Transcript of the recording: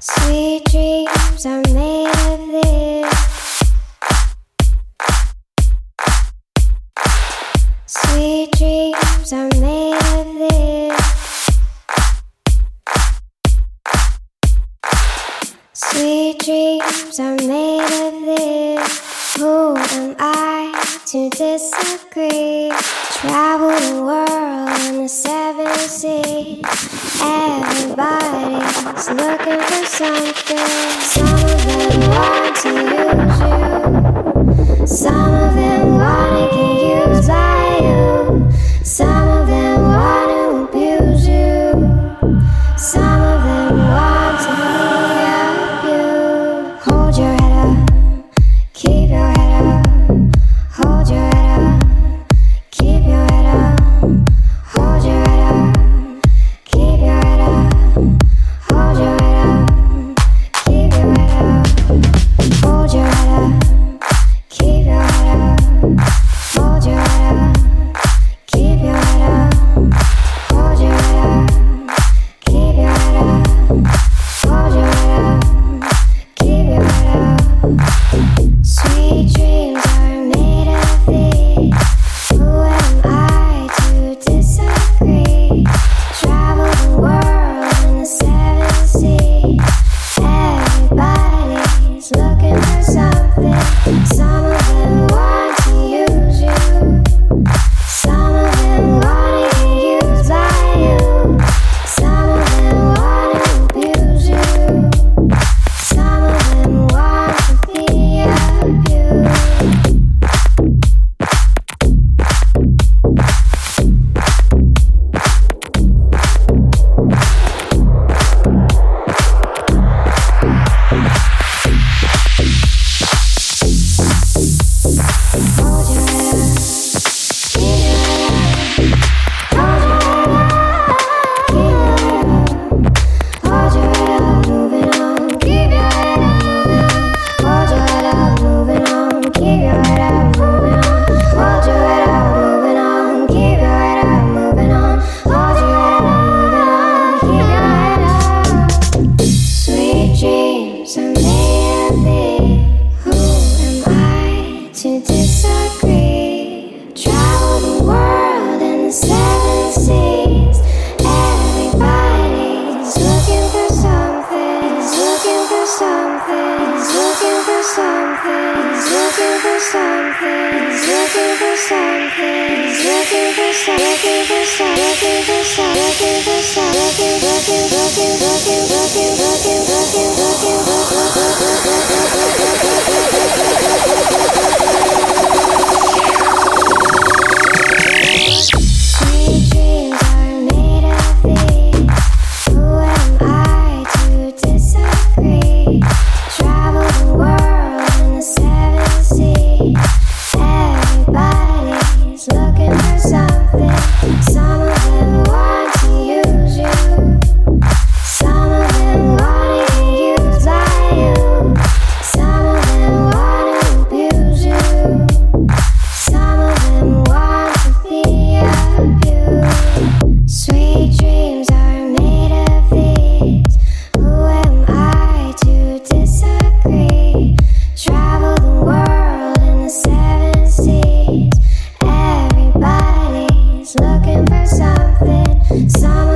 Sweet dreams are made of this. Sweet dreams are made of this. Sweet dreams are made of this. Who am I to disagree? Travel the world in the seven see everybody's looking for something. Some of them want to use you. Some of them. to disagree. Travel the world and the seven seas. Everybody's looking for something. He's looking for something. He's looking for something. He's looking for something. He's looking for something. He's looking for something. Looking for something. Looking for something. Looking for something. Looking for something. Looking for something. Silent